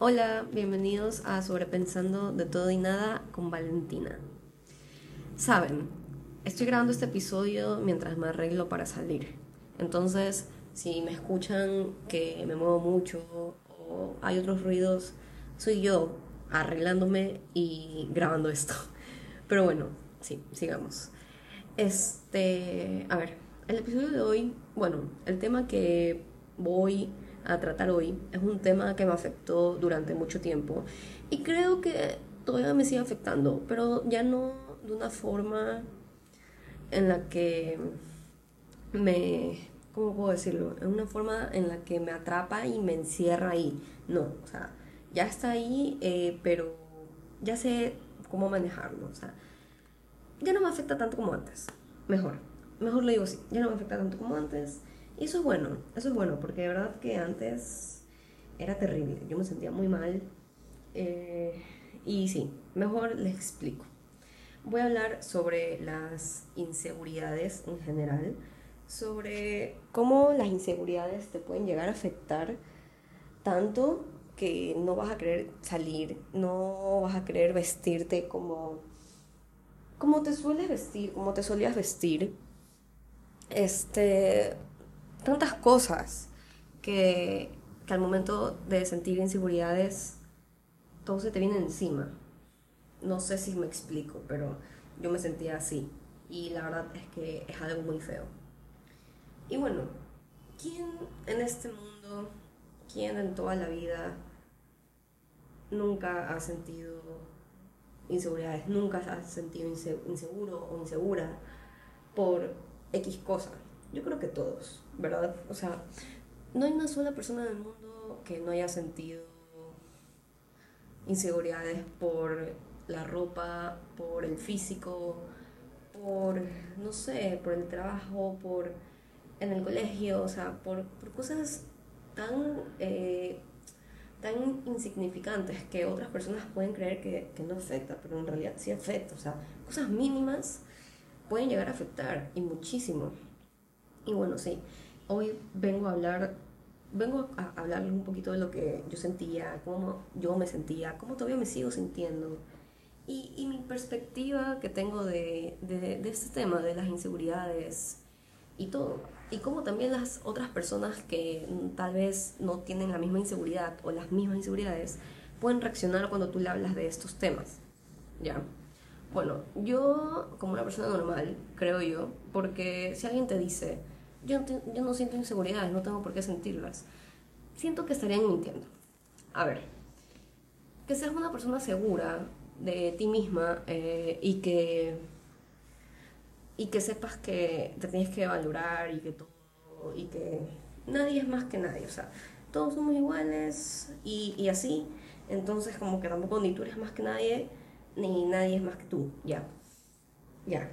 Hola, bienvenidos a Sobrepensando de todo y nada con Valentina. Saben, estoy grabando este episodio mientras me arreglo para salir. Entonces, si me escuchan que me muevo mucho o hay otros ruidos, soy yo arreglándome y grabando esto. Pero bueno, sí, sigamos. Este, a ver, el episodio de hoy, bueno, el tema que voy a tratar hoy es un tema que me afectó durante mucho tiempo y creo que todavía me sigue afectando, pero ya no de una forma en la que me, ¿cómo puedo decirlo? En una forma en la que me atrapa y me encierra ahí. No, o sea, ya está ahí, eh, pero ya sé cómo manejarlo. O sea, ya no me afecta tanto como antes. Mejor, mejor lo digo así, ya no me afecta tanto como antes. Y eso es bueno, eso es bueno, porque de verdad que antes era terrible, yo me sentía muy mal. Eh, y sí, mejor les explico. Voy a hablar sobre las inseguridades en general, sobre cómo las inseguridades te pueden llegar a afectar tanto que no vas a querer salir, no vas a querer vestirte como, como te sueles vestir, como te solías vestir. Este, tantas cosas que, al momento de sentir inseguridades, todo se te viene encima. No sé si me explico, pero yo me sentía así. Y la verdad es que es algo muy feo. Y bueno, ¿quién en este mundo, quién en toda la vida nunca ha sentido inseguridades, nunca ha sentido inseguro o insegura por X cosa? Yo creo que todos, ¿verdad? O sea, no hay una sola persona en el mundo que no haya sentido inseguridades por la ropa, por el físico, por, no sé, por el trabajo, por en el colegio, o sea, por, por cosas tan, eh, tan insignificantes que otras personas pueden creer que, que no afecta, pero en realidad sí afecta, o sea, cosas mínimas pueden llegar a afectar y muchísimo. Y bueno, sí, hoy vengo a hablar, vengo a hablarles un poquito de lo que yo sentía, cómo yo me sentía, cómo todavía me sigo sintiendo. Y, y mi perspectiva que tengo de, de, de, este tema, de las inseguridades y todo. Y cómo también las otras personas que tal vez no tienen la misma inseguridad o las mismas inseguridades pueden reaccionar cuando tú le hablas de estos temas. ¿Ya? Bueno, yo como una persona normal, creo yo, porque si alguien te dice, yo, yo no siento inseguridades, no tengo por qué sentirlas. Siento que estarían mintiendo. A ver, que seas una persona segura de ti misma eh, y que y que sepas que te tienes que valorar y que todo y que nadie es más que nadie, o sea, todos somos iguales y, y así, entonces como que tampoco ni tú eres más que nadie ni nadie es más que tú, ya, ya,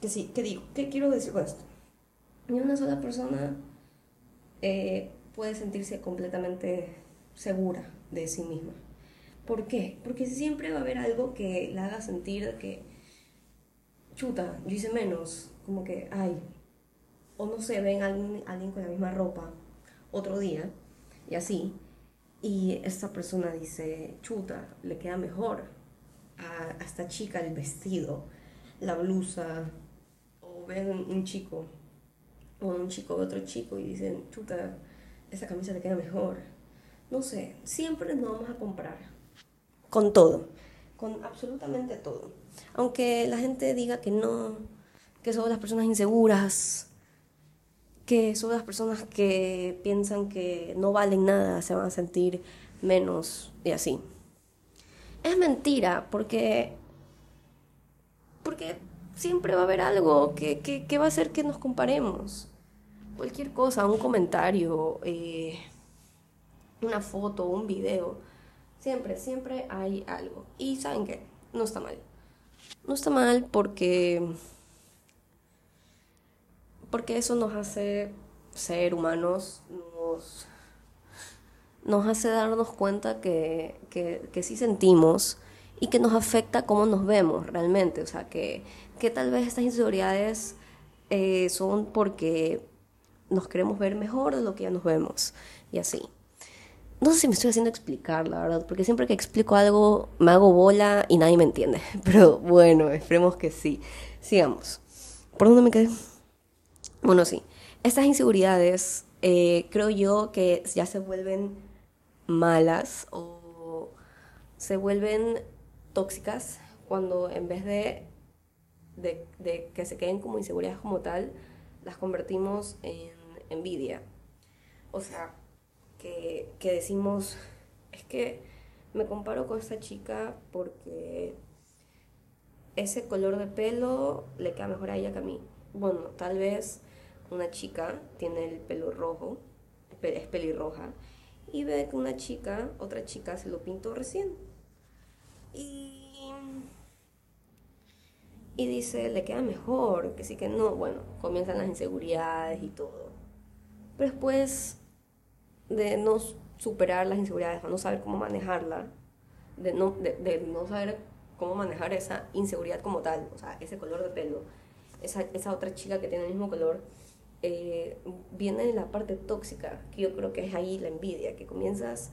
que sí, ¿qué digo? ¿Qué quiero decir con esto? Ni una sola persona eh, puede sentirse completamente segura de sí misma. ¿Por qué? Porque siempre va a haber algo que la haga sentir que, chuta, yo hice menos, como que, ay, o no sé, ven a alguien, alguien con la misma ropa otro día, y así, y esta persona dice, chuta, le queda mejor a, a esta chica el vestido, la blusa, o ven un chico o un chico o otro chico y dicen, chuta, esa camisa le queda mejor. No sé, siempre nos vamos a comprar. Con todo, con absolutamente todo. Aunque la gente diga que no, que son las personas inseguras, que son las personas que piensan que no valen nada, se van a sentir menos y así. Es mentira, porque, porque siempre va a haber algo que, que, que va a hacer que nos comparemos cualquier cosa, un comentario, eh, una foto, un video. Siempre, siempre hay algo. Y saben qué, no está mal. No está mal porque, porque eso nos hace ser humanos, nos, nos hace darnos cuenta que, que, que sí sentimos y que nos afecta cómo nos vemos realmente. O sea, que, que tal vez estas inseguridades eh, son porque nos queremos ver mejor de lo que ya nos vemos y así. no sé si me estoy haciendo explicar, la verdad, porque siempre que explico algo me hago bola y nadie me entiende. Pero bueno, esperemos que sí. Sigamos. ¿Por dónde me quedé? Bueno, sí. Estas inseguridades eh, creo yo que ya se vuelven malas o se vuelven tóxicas cuando en vez de, de, que se queden como inseguridades como tal, las convertimos en envidia. O sea, que, que decimos, es que me comparo con esta chica porque ese color de pelo le queda mejor a ella que a mí. Bueno, tal vez una chica tiene el pelo rojo, es pelirroja, y ve que una chica, otra chica, se lo pintó recién. Y, y dice, le queda mejor, que sí que no. Bueno, comienzan las inseguridades y todo. Pero después de no superar las inseguridades, de no saber cómo manejarla, de no, de, no saber cómo manejar esa inseguridad como tal, o sea, ese color de pelo, esa, esa otra chica que tiene el mismo color, eh, viene de la parte tóxica, que yo creo que es ahí la envidia, que comienzas,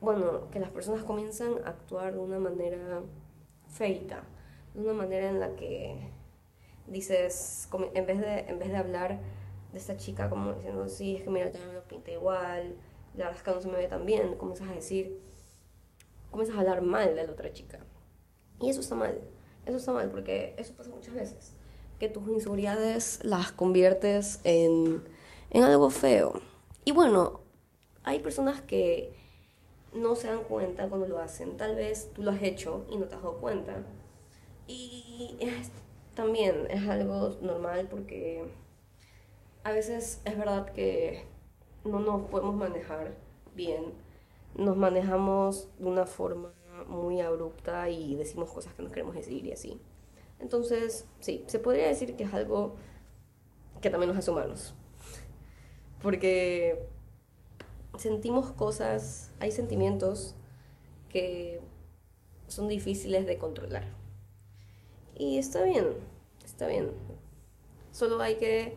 bueno, que las personas comienzan a actuar de una manera feita, de una manera en la que dices, en vez de, en vez de hablar de esta chica como diciendo, sí, es que mira, ya lo pinta igual, la verdad es que no se me ve tan bien, comienzas a decir, comienzas a hablar mal de la otra chica. Y eso está mal, eso está mal porque eso pasa muchas veces que tus inseguridades las conviertes en, en algo feo. Y bueno, hay personas que no se dan cuenta cuando lo hacen. Tal vez tú lo has hecho y no te has dado cuenta. Y también es algo normal porque a veces es verdad que no nos podemos manejar bien. Nos manejamos de una forma muy abrupta y decimos cosas que no queremos decir y así. Entonces, sí, se podría decir que es algo que también nos hace humanos. Porque sentimos cosas, hay sentimientos que son difíciles de controlar. Y está bien, está bien. Solo hay que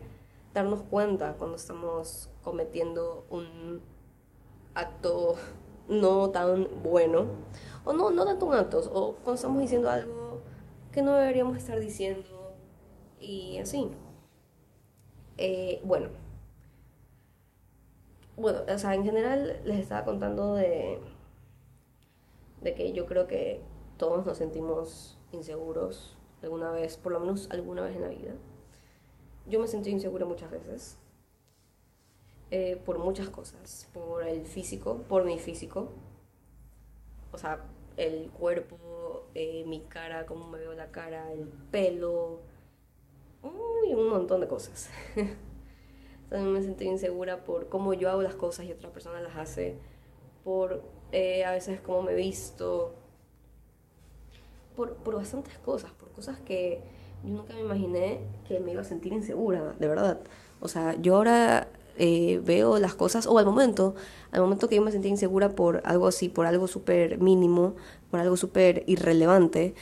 darnos cuenta cuando estamos cometiendo un acto no tan bueno, o no, no tanto un o cuando estamos diciendo algo que no deberíamos estar diciendo y así. Eh, bueno, bueno, o sea, en general les estaba contando de, de que yo creo que todos nos sentimos inseguros alguna vez, por lo menos alguna vez en la vida. Yo me sentí insegura muchas veces, eh, por muchas cosas, por el físico, por mi físico, o sea, el cuerpo, eh, mi cara, cómo me veo la cara, el pelo, y un montón de cosas. También me sentí insegura por cómo yo hago las cosas y otra persona las hace, por eh, a veces cómo me visto, por, por bastantes cosas, por cosas que yo nunca me imaginé que me iba a sentir insegura, de verdad. O sea, yo ahora eh, veo las cosas, o al momento, al momento que yo me sentía insegura por algo así, por algo súper mínimo, por algo súper irrelevante,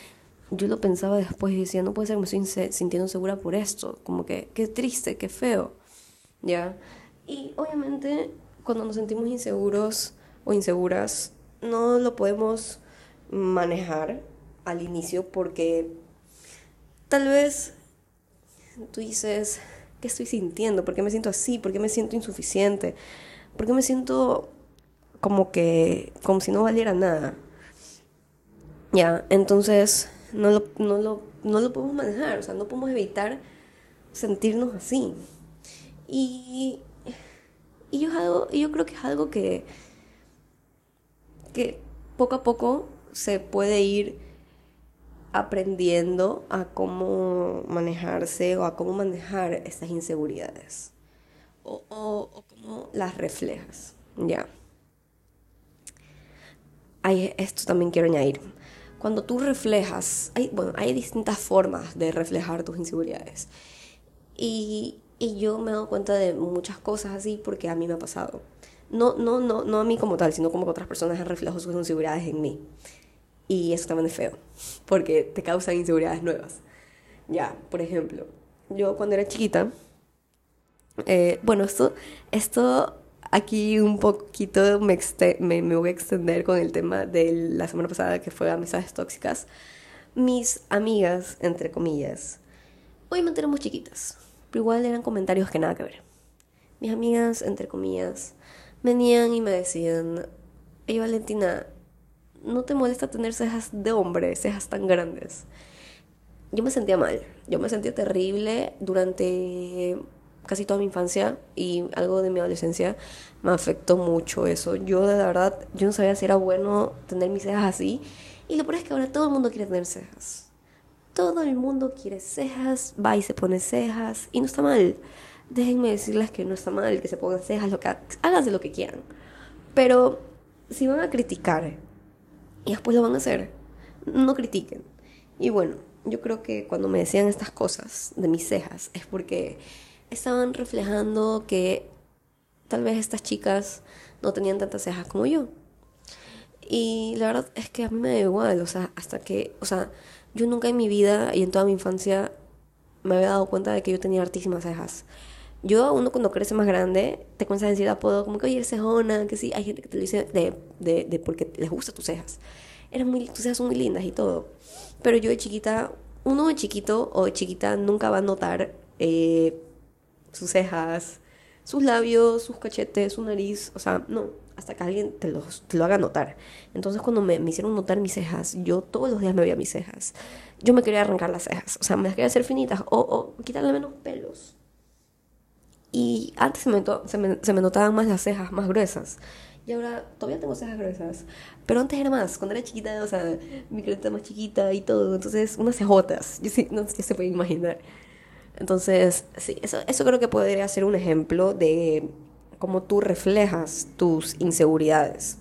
yo lo pensaba después y decía, no puede ser que me estoy sintiendo segura por esto, como que qué triste, qué feo, ¿ya? Y obviamente cuando nos sentimos inseguros o inseguras, no lo podemos manejar al inicio porque tal vez tú dices, ¿qué estoy sintiendo? ¿Por qué me siento así? ¿Por qué me siento insuficiente? ¿Por qué me siento como que, como si no valiera nada? Ya, entonces no lo, no lo, no lo podemos manejar, o sea, no podemos evitar sentirnos así. Y, y yo, yo creo que es algo que, que poco a poco se puede ir aprendiendo a cómo manejarse o a cómo manejar estas inseguridades o, o, cómo las reflejas. Ya. Hay, esto también quiero añadir. Cuando tú reflejas, hay, bueno, hay distintas formas de reflejar tus inseguridades. Y, y yo me he dado cuenta de muchas cosas así porque a mí me ha pasado. No, no, no, no a mí como tal, sino como que otras personas han reflejado sus inseguridades en mí. Y eso también es feo, porque te causan inseguridades nuevas. Ya, por ejemplo, yo cuando era chiquita, eh, bueno, esto, esto aquí un poquito me, me, voy a extender con el tema de la semana pasada que fue amistades tóxicas. Mis amigas, entre comillas, obviamente éramos chiquitas, pero igual eran comentarios que nada que ver. Mis amigas, entre comillas, venían y me decían, hey Valentina, ¿no te molesta tener cejas de hombre, cejas tan grandes? Yo me sentía mal, yo me sentía terrible durante casi toda mi infancia y algo de mi adolescencia me afectó mucho eso. Yo de verdad, yo no sabía si era bueno tener mis cejas así. Y lo peor es que ahora todo el mundo quiere tener cejas. Todo el mundo quiere cejas, va y se pone cejas y no está mal. Déjenme decirles que no está mal que se pongan cejas, lo que háganse lo que quieran. Pero si van a criticar y después lo van a hacer, no critiquen. Y bueno, yo creo que cuando me decían estas cosas de mis cejas es porque estaban reflejando que tal vez estas chicas no tenían tantas cejas como yo. Y la verdad es que a mí me da igual, o sea, hasta que, o sea, yo nunca en mi vida y en toda mi infancia me había dado cuenta de que yo tenía hartísimas cejas. Yo, uno cuando crece más grande, te comienza a decir apodo como que, oye, eres cejona, que sí, hay gente que te lo dice de, de, de porque les gusta tus cejas. Eres muy, tus cejas son muy lindas y todo. Pero yo de chiquita, uno de chiquito o de chiquita nunca va a notar eh, sus cejas, sus labios, sus cachetes, su nariz, o sea, no, hasta que alguien te, los, te lo haga notar. Entonces cuando me, me, hicieron notar mis cejas, yo todos los días me veía mis cejas. Yo me quería arrancar las cejas, o sea, me las quería hacer finitas o, o quitarle menos pelos. Y antes se me, se, me, se me notaban más las cejas más gruesas. Y ahora todavía tengo cejas gruesas. Pero antes era más, cuando era chiquita, o sea, mi carita más chiquita y todo. Entonces, unas cejotas. Yo sí, no si se puede imaginar. Entonces, sí, eso, eso creo que podría ser un ejemplo de cómo tú reflejas tus inseguridades.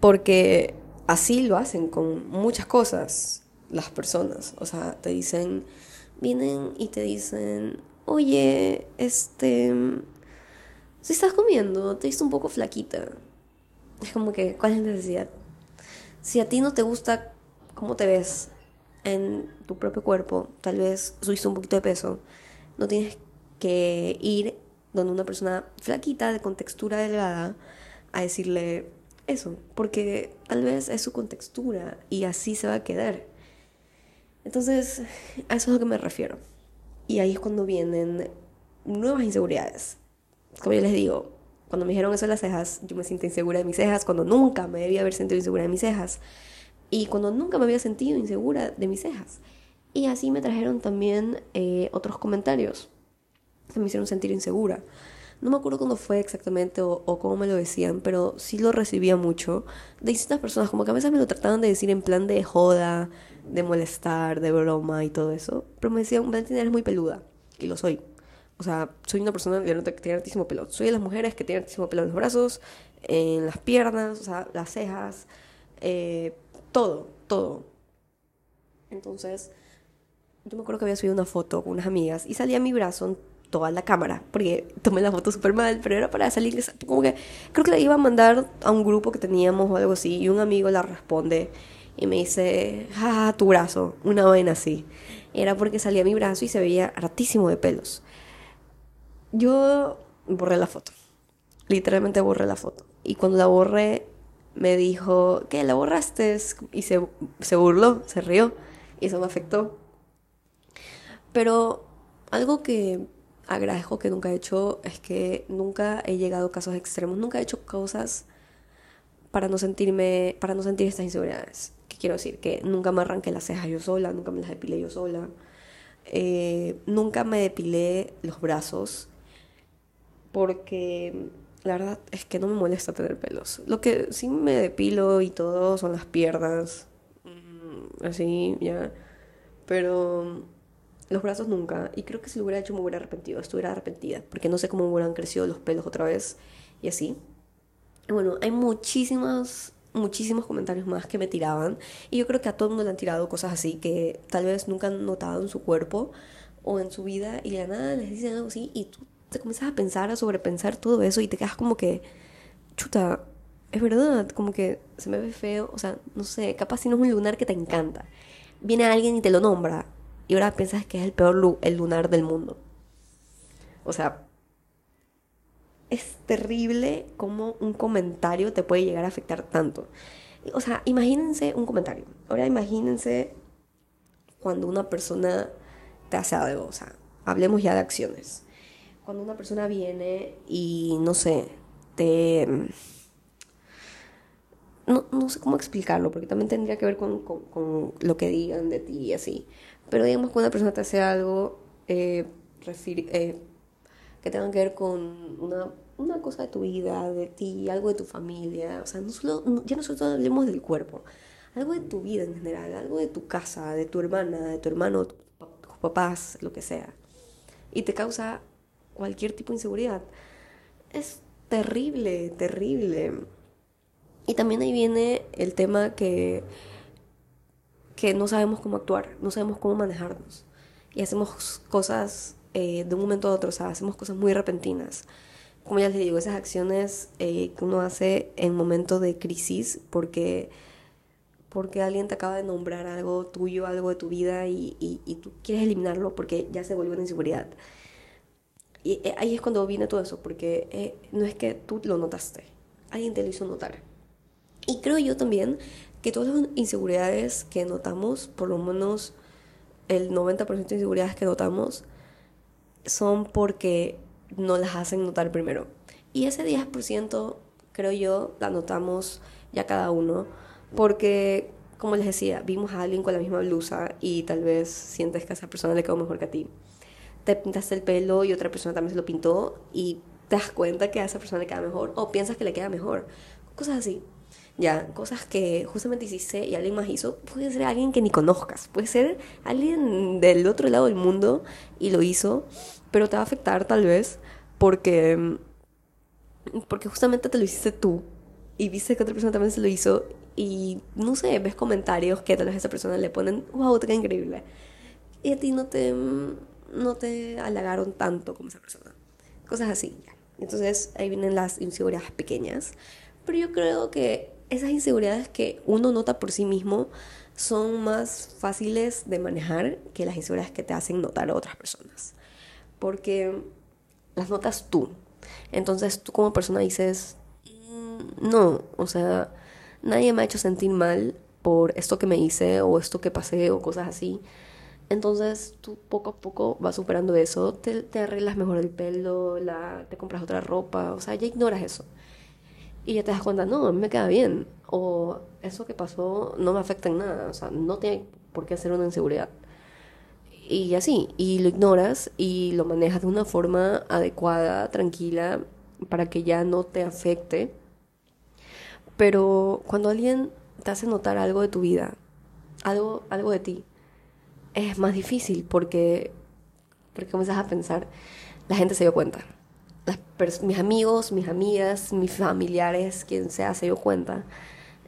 Porque así lo hacen con muchas cosas las personas. O sea, te dicen, vienen y te dicen, oye, este, si estás comiendo, te visto un poco flaquita. Es como que, ¿cuál es la necesidad? Si a ti no te gusta cómo te ves, en tu propio cuerpo, tal vez subiste un poquito de peso, no tienes que ir donde una persona flaquita, de contextura delgada, a decirle eso, porque tal vez es su contextura y así se va a quedar. Entonces, a eso es a lo que me refiero. Y ahí es cuando vienen nuevas inseguridades. Como yo les digo, cuando me dijeron eso de las cejas, yo me siento insegura de mis cejas, cuando nunca me debía haber sentido insegura de mis cejas y cuando nunca me había sentido insegura de mis cejas. Y así me trajeron también eh, otros comentarios que me hicieron sentir insegura. No me acuerdo cuándo fue exactamente o, cómo me lo decían, pero sí lo recibía mucho de distintas personas, como que a veces me lo trataban de decir en plan de joda, de molestar, de broma y todo eso. Pero me decían, Valentina, eres muy peluda. Y lo soy. O sea, soy una persona que tiene altísimo pelo. Soy de las mujeres que tienen altísimo pelo en los brazos, en las piernas, o sea, las cejas. Eh, todo, todo. Entonces, yo me acuerdo que había subido una foto con unas amigas y salía mi brazo toda la cámara, porque tomé la foto súper mal, pero era para salir, como que creo que la iba a mandar a un grupo que teníamos o algo así, y un amigo la responde y me dice, ah, tu brazo, una vaina así. Era porque salía mi brazo y se veía hartísimo de pelos. Yo borré la foto, literalmente borré la foto. Y cuando la borré, me dijo, ¿qué? ¿La borraste? Y se, se burló, se rió. Y eso me afectó. Pero algo que agradezco que nunca he hecho es que nunca he llegado a casos extremos. Nunca he hecho cosas para no sentirme, para no sentir estas inseguridades. ¿Qué quiero decir? Que nunca me arranqué las cejas yo sola, nunca me las depilé yo sola. Eh, nunca me depilé los brazos porque la verdad es que no me molesta tener pelos. Lo que sí me depilo y todo son las piernas. Mm, así, ya. Pero los brazos nunca. Y creo que si lo hubiera hecho me hubiera arrepentido. Estuviera arrepentida. Porque no sé cómo me hubieran crecido los pelos otra vez. Y así. Bueno, hay muchísimos, muchísimos comentarios más que me tiraban. Y yo creo que a todo el mundo le han tirado cosas así que tal vez nunca han notado en su cuerpo o en su vida. Y de nada les dicen algo así. Y tú te comienzas a pensar, a sobrepensar todo eso y te quedas como que, chuta, es verdad, como que se me ve feo, o sea, no sé, capaz si no es un lunar que te encanta. Viene alguien y te lo nombra y ahora piensas que es el peor el lunar del mundo. O sea, es terrible cómo un comentario te puede llegar a afectar tanto. O sea, imagínense un comentario. Ahora imagínense cuando una persona te hace algo. O sea, hablemos ya de acciones. Cuando una persona viene y, no sé, te... No, no sé cómo explicarlo, porque también tendría que ver con, con, lo que digan de ti y así. Pero digamos que una persona te hace algo eh, eh, que tengan que ver con una, una, cosa de tu vida, de ti, algo de tu familia. O sea, no solo, ya no solo hablemos del cuerpo, algo de tu vida en general, algo de tu casa, de tu hermana, de tu hermano, tus papás, lo que sea. Y te causa cualquier tipo de inseguridad. Es terrible, terrible. Y también ahí viene el tema que, que no sabemos cómo actuar, no sabemos cómo manejarnos. Y hacemos cosas eh, de un momento a otro, o sea, hacemos cosas muy repentinas. Como ya les digo, esas acciones eh, que uno hace en momentos de crisis porque, porque alguien te acaba de nombrar algo tuyo, algo de tu vida y, y, tú quieres eliminarlo porque ya se volvió una inseguridad. Y eh, ahí es cuando viene todo eso, porque no es que tú lo notaste, alguien te lo hizo notar. Y creo yo también que todas las inseguridades que notamos, por lo menos el 90% de inseguridades que notamos, son porque no las hacen notar primero. Y ese 10% creo yo la notamos ya cada uno porque, como les decía, vimos a alguien con la misma blusa y tal vez sientes que a esa persona le quedó mejor que a ti. Te pintaste el pelo y otra persona también se lo pintó y te das cuenta que a esa persona le queda mejor o piensas que le queda mejor. Cosas así. Ya, cosas que justamente hiciste y alguien más hizo, puede ser alguien que ni conozcas, puede ser alguien del otro lado del mundo y lo hizo, pero te va a afectar tal vez porque, porque justamente te lo hiciste tú y viste que otra persona también se lo hizo y no sé, ves comentarios que tal vez a esa persona le ponen, wow, te increíble. Y a ti no te, no te halagaron tanto como esa persona. Cosas así. Entonces ahí vienen las inseguridades pequeñas. Pero yo creo que esas inseguridades que uno nota por sí mismo son más fáciles de manejar que las inseguridades que te hacen notar a otras personas. Porque las notas tú. Entonces tú como persona dices, mm, no, o sea, nadie me ha hecho sentir mal por esto que me hice o esto que pasé o cosas así. Entonces tú poco a poco vas superando eso, te, arreglas mejor el pelo, te compras otra ropa, o sea, ya ignoras eso. Y ya te das cuenta, no, a mí me queda bien. O eso que pasó no me afecta en nada. O sea, no tiene por qué ser una inseguridad. Y así, y lo ignoras y lo manejas de una forma adecuada, tranquila, para que ya no te afecte. Pero cuando alguien te hace notar algo de tu vida, algo, algo de ti, es más difícil porque, porque comienzas a pensar, la gente se dio cuenta mis amigos, mis amigas, mis familiares, quien sea, se dio cuenta.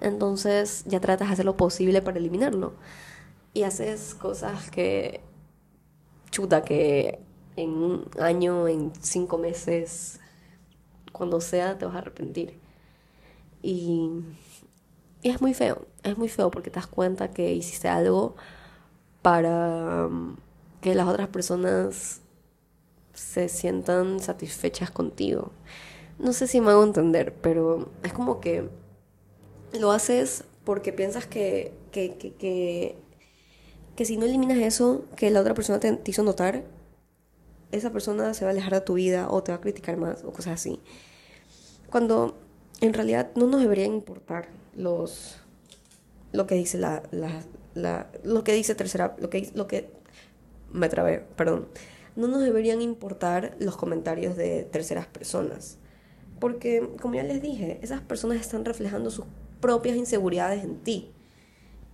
Entonces ya tratas de hacer lo posible para eliminarlo. Y haces cosas que, chuta, que en un año, en cinco meses, cuando sea, te vas a arrepentir. Y, y es muy feo, es muy feo porque te das cuenta que hiciste algo para um, que las otras personas se sientan satisfechas contigo. No sé si me hago entender, pero es como que lo haces porque piensas que, que, que, que, si no eliminas eso que la otra persona te, hizo notar, esa persona se va a alejar de tu vida o te va a criticar más o cosas así. Cuando en realidad no nos deberían importar los lo que dice la, la, la lo que dice tercera lo que lo que me trabé, perdón no nos deberían importar los comentarios de terceras personas. Porque, como ya les dije, esas personas están reflejando sus propias inseguridades en ti.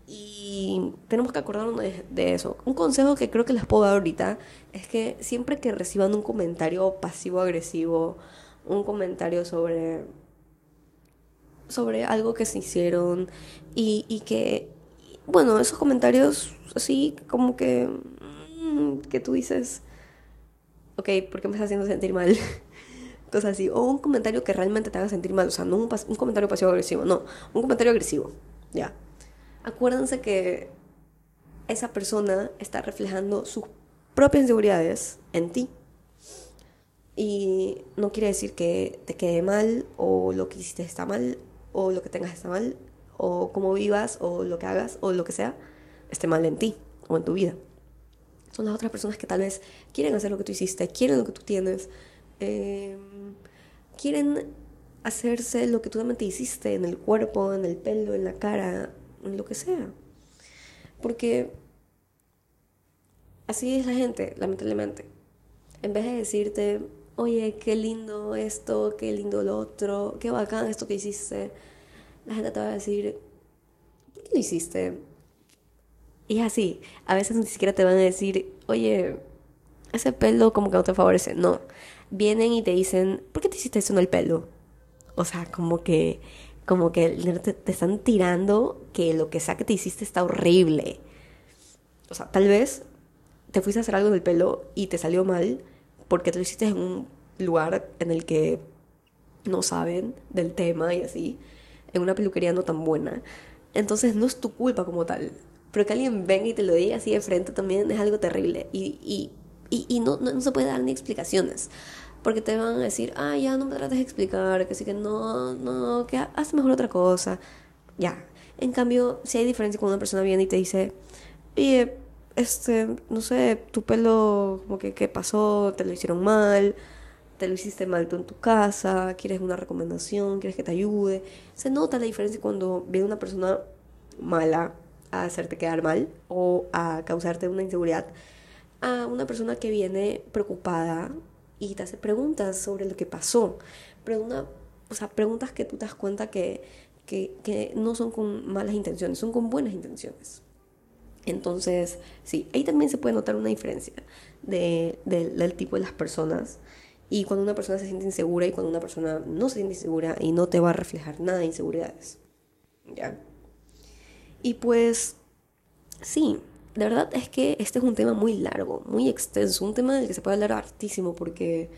Y tenemos que acordarnos de, eso. Un consejo que creo que les puedo dar ahorita es que siempre que reciban un comentario pasivo-agresivo, un comentario sobre, sobre algo que se hicieron y, que, bueno, esos comentarios así como que, mm, que tú dices, ok, ¿por qué me estás haciendo sentir mal? Cosas así. O un comentario que realmente te haga sentir mal. O sea, no un, un comentario pasivo-agresivo, no. Un comentario agresivo. Ya. Acuérdense que esa persona está reflejando sus propias inseguridades en ti. Y no quiere decir que te quede mal o lo que hiciste está mal o lo que tengas está mal o cómo vivas o lo que hagas o lo que sea esté mal en ti o en tu vida. Son las otras personas que tal vez quieren hacer lo que tú hiciste, quieren lo que tú tienes, em, quieren hacerse lo que tú realmente hiciste en el cuerpo, en el pelo, en la cara, en lo que sea. Porque así es la gente, lamentablemente. En vez de decirte, oye, qué lindo esto, qué lindo lo otro, qué bacán esto que hiciste, la gente te va a decir, ¿por qué lo hiciste? Y así, a veces ni siquiera te van a decir, oye, ese pelo como que no te favorece. No, vienen y te dicen, ¿por qué te hiciste eso en el pelo? O sea, como que, como que te, están tirando que lo que sea que te hiciste está horrible. O sea, tal vez te fuiste a hacer algo en el pelo y te salió mal porque te lo hiciste en un lugar en el que no saben del tema y así, en una peluquería no tan buena. Entonces no es tu culpa como tal. Pero que alguien venga y te lo diga así de frente también es algo terrible. Y, y, y, no, no, se puede dar ni explicaciones. Porque te van a decir, ah, ya no me trates de explicar, que sí que no, no, que haz mejor otra cosa. Ya. En cambio, si hay diferencia cuando una persona viene y te dice, oye, este, no sé, tu pelo, como que, ¿qué pasó? ¿Te lo hicieron mal? ¿Te lo hiciste mal tú en tu casa? ¿Quieres una recomendación? ¿Quieres que te ayude? Se nota la diferencia cuando viene una persona mala a hacerte quedar mal o a causarte una inseguridad a una persona que viene preocupada y te hace preguntas sobre lo que pasó. Pero o sea, preguntas que tú te das cuenta que, que, no son con malas intenciones, son con buenas intenciones. Entonces, sí, ahí también se puede notar una diferencia de, del tipo de las personas. Y cuando una persona se siente insegura y cuando una persona no se siente insegura y no te va a reflejar nada de inseguridades. ¿Ya? Y pues, sí, de verdad es que este es un tema muy largo, muy extenso, un tema del que se puede hablar hartísimo porque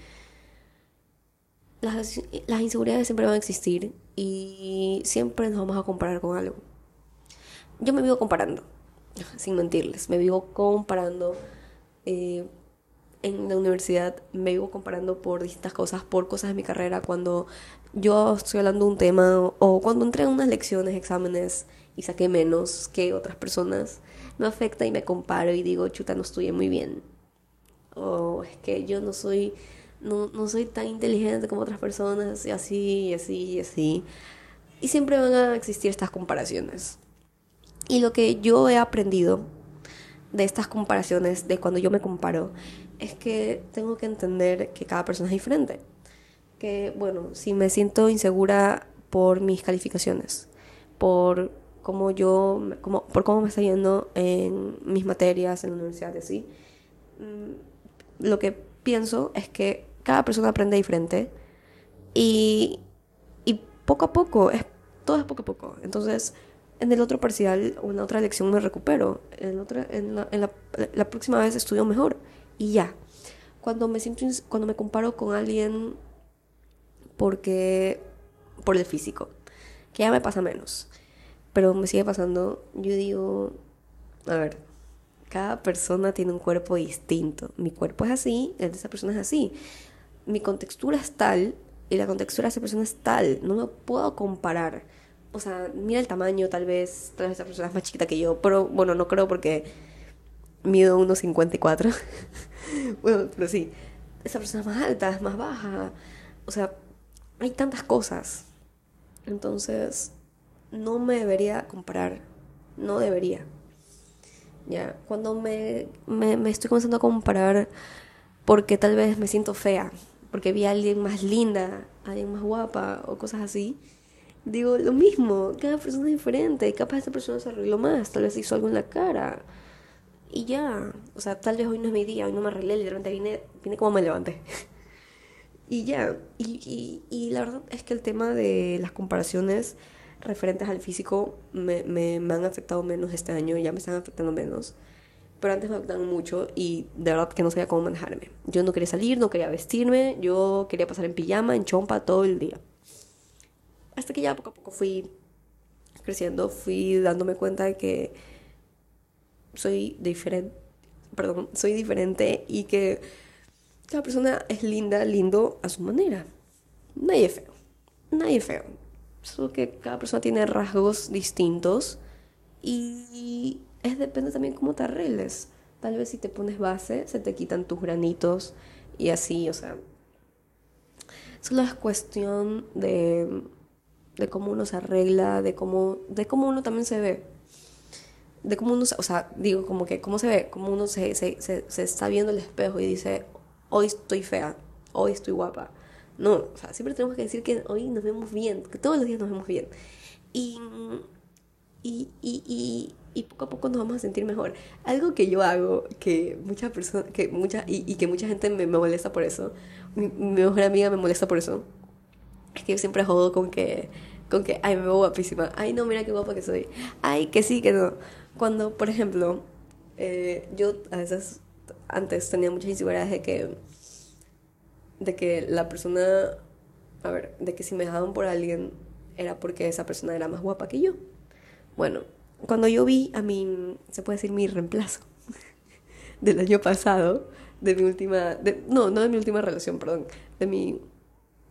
las, las inseguridades siempre van a existir y siempre nos vamos a comparar con algo. Yo me vivo comparando sin mentirles. Me vivo comparando eh, en la universidad, me vivo comparando por distintas cosas, por cosas de mi carrera, cuando yo estoy hablando de un tema o cuando entré en unas lecciones, exámenes y saqué menos que otras personas, me afecta y me comparo y digo, chuta, no estudié muy bien. O es que yo no soy, no, no soy tan inteligente como otras personas, y así, y así, y así. Y siempre van a existir estas comparaciones. Y lo que yo he aprendido de estas comparaciones, de cuando yo me comparo, es que tengo que entender que cada persona es diferente. Que, bueno, si me siento insegura por mis calificaciones, por cómo yo, como, por cómo me está yendo en mis materias en la universidad y así, mm, lo que pienso es que cada persona aprende diferente y, y poco a poco, es, todo es poco a poco. Entonces, en el otro parcial o en otra lección me recupero. En, otra, en la, la, próxima vez estudio mejor. Y ya. Cuando me siento, cuando me comparo con alguien porque por el físico, que ya me pasa menos, pero me sigue pasando, yo digo, a ver, cada persona tiene un cuerpo distinto. Mi cuerpo es así, el de esa persona es así. Mi contextura es tal y la contextura de esa persona es tal. No me puedo comparar o sea, mira el tamaño, tal vez, tal vez esa persona es más chiquita que yo, pero bueno, no creo porque mido 1,54. bueno, pero sí, esa persona es más alta, es más baja, o sea, hay tantas cosas. Entonces, no me debería comparar, no debería. Ya, cuando me, me, me estoy comenzando a comparar porque tal vez me siento fea, porque vi a alguien más linda, a alguien más guapa o cosas así digo lo mismo, cada persona es diferente, capaz esta persona se arregló más, tal vez hizo algo en la cara. Y ya, o sea, tal vez hoy no es mi día, hoy no me arreglé, literalmente vine, vine como me levanté. y ya, y, y, la verdad es que el tema de las comparaciones referentes al físico me, me, me han afectado menos este año, ya me están afectando menos pero antes me afectaban mucho y de verdad que no sabía cómo manejarme. Yo no quería salir, no quería vestirme, yo quería pasar en pijama, en chompa todo el día. Hasta que ya poco a poco fui creciendo, fui dándome cuenta de que soy diferente, perdón, soy diferente y que cada persona es linda, lindo a su manera. Nadie es feo. Nadie es feo. Solo que cada persona tiene rasgos distintos y es depende también cómo te arregles. Tal vez si te pones base, se te quitan tus granitos y así, o sea. Solo es cuestión de, de cómo uno se arregla, de cómo, de cómo uno también se ve. De cómo uno, o sea, digo como que cómo se ve, cómo uno se, se, se, se está viendo el espejo y dice, hoy estoy fea, hoy estoy guapa. No, o sea, siempre tenemos que decir que hoy nos vemos bien, que todos los días nos vemos bien. Y, y, y, y, poco a poco nos vamos a sentir mejor. Algo que yo hago, que muchas personas, que mucha, y, que mucha gente me, me molesta por eso, mi, mejor amiga me molesta por eso, es que yo siempre jodo con que, con que, ay, me veo guapísima, ay, no, mira qué guapa que soy, ay, que sí, que no. Cuando, por ejemplo, eh, yo a veces antes tenía muchas inseguridades de que de que la persona a ver de que si me dejaban por alguien era porque esa persona era más guapa que yo. Bueno cuando yo vi a mi se puede decir mi reemplazo del año pasado de mi última de, no no de mi última relación perdón de mi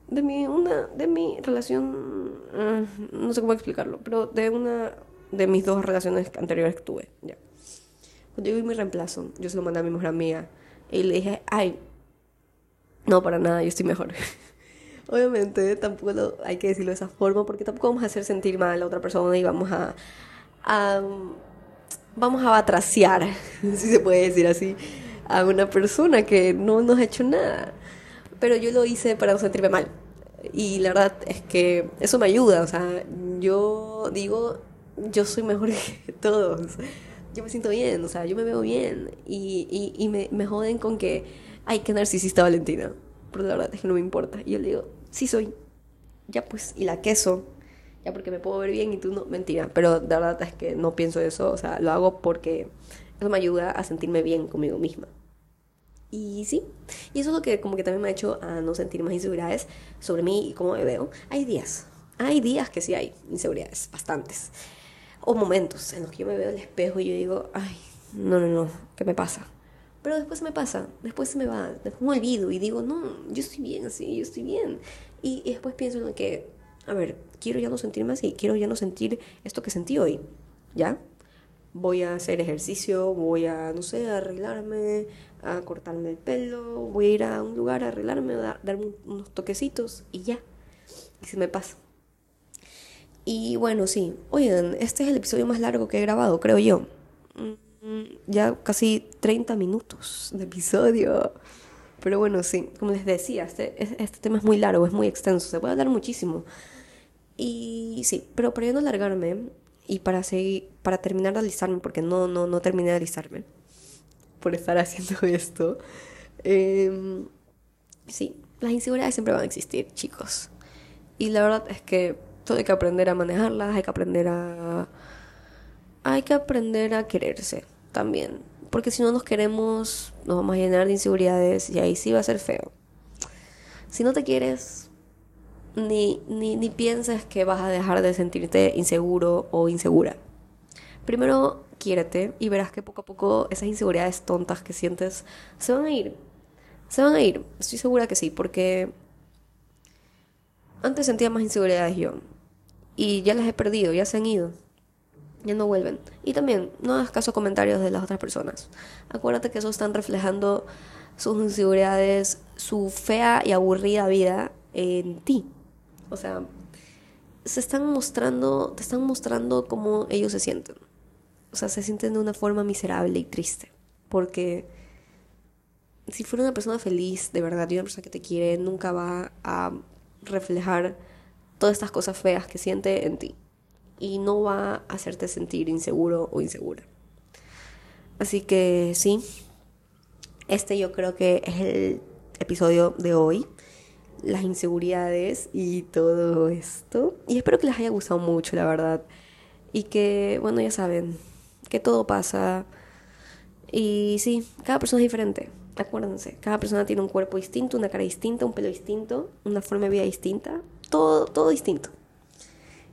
de mi una de mi relación ah, no sé cómo explicarlo pero de una de mis dos relaciones anteriores que tuve ya cuando yo vi mi reemplazo, yo se lo mandé a mi mejor amiga y le dije, ay, no, para nada, yo estoy mejor. Obviamente, tampoco hay que decirlo de esa forma porque tampoco vamos a hacer sentir mal a la otra persona y vamos a, vamos a batraciar, si se puede decir así, a una persona que no nos ha hecho nada. Pero yo lo hice para no sentirme mal. Y la verdad es que eso me ayuda, o sea, yo digo, yo soy mejor que todos yo me siento bien, o sea, yo me veo bien. Y, y, me, me, joden con que, ay, qué narcisista Valentina. Pero la verdad es que no me importa. Y yo le digo, sí soy. Ya pues, y la queso. Ya porque me puedo ver bien y tú no. Mentira. Pero la verdad es que no pienso eso. O sea, lo hago porque eso me ayuda a sentirme bien conmigo misma. Y sí, y eso es lo que como que también me ha hecho a no sentir más inseguridades sobre mí y cómo me veo. Hay días, hay días que sí hay inseguridades, bastantes o momentos en los que yo me veo al espejo y yo digo, ay, no, no, no, ¿qué me pasa? Pero después me pasa, después se me va, después me olvido y digo, no, yo estoy bien así, yo estoy bien. Y, después pienso en que, a ver, quiero ya no sentirme así, quiero ya no sentir esto que sentí hoy, ¿ya? Voy a hacer ejercicio, voy a, no sé, arreglarme, a cortarme el pelo, voy a ir a un lugar a arreglarme, a darme unos toquecitos y ya. Y se me pasa. Y bueno, sí. Oigan, este es el episodio más largo que he grabado, creo yo. Mm, ya casi 30 minutos de episodio. Pero bueno, sí, como les decía, este, este tema es muy largo, es muy extenso, se puede hablar muchísimo. Y sí, pero para no alargarme y para seguir, para terminar de alistarme, porque no, no, no terminé de alistarme por estar haciendo esto. Em, sí, las inseguridades siempre van a existir, chicos. Y la verdad es que hay que aprender a manejarlas, hay que aprender a... Hay que aprender a quererse también. Porque si no nos queremos, nos vamos a llenar de inseguridades y ahí sí va a ser feo. Si no te quieres, ni, ni, ni pienses que vas a dejar de sentirte inseguro o insegura. Primero, quiérete y verás que poco a poco esas inseguridades tontas que sientes se van a ir. Se van a ir, estoy segura que sí, porque antes sentía más inseguridades yo y ya las he perdido, ya se han ido. Ya no vuelven. Y también, no hagas caso a comentarios de las otras personas. Acuérdate que eso están reflejando sus inseguridades, su fea y aburrida vida en ti. O sea, se están mostrando, te están mostrando cómo ellos se sienten. O sea, se sienten de una forma miserable y triste. Porque si fuera una persona feliz, de verdad, y una persona que te quiere, nunca va a reflejar todas estas cosas feas que siente en ti y no va a hacerte sentir inseguro o insegura. Así que sí, este yo creo que es el episodio de hoy, las inseguridades y todo esto. Y espero que les haya gustado mucho, la verdad. Y que, bueno, ya saben, que todo pasa. Y sí, cada persona es diferente. Acuérdense, cada persona tiene un cuerpo distinto, una cara distinta, un pelo distinto, una forma de vida distinta todo, todo distinto.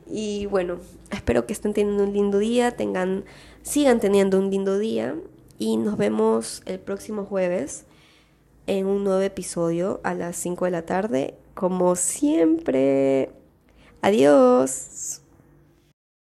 Y bueno, espero que estén teniendo un lindo día, tengan, sigan teniendo un lindo día y nos vemos el próximo jueves en un nuevo episodio a las 5 de la tarde, como siempre. Adiós.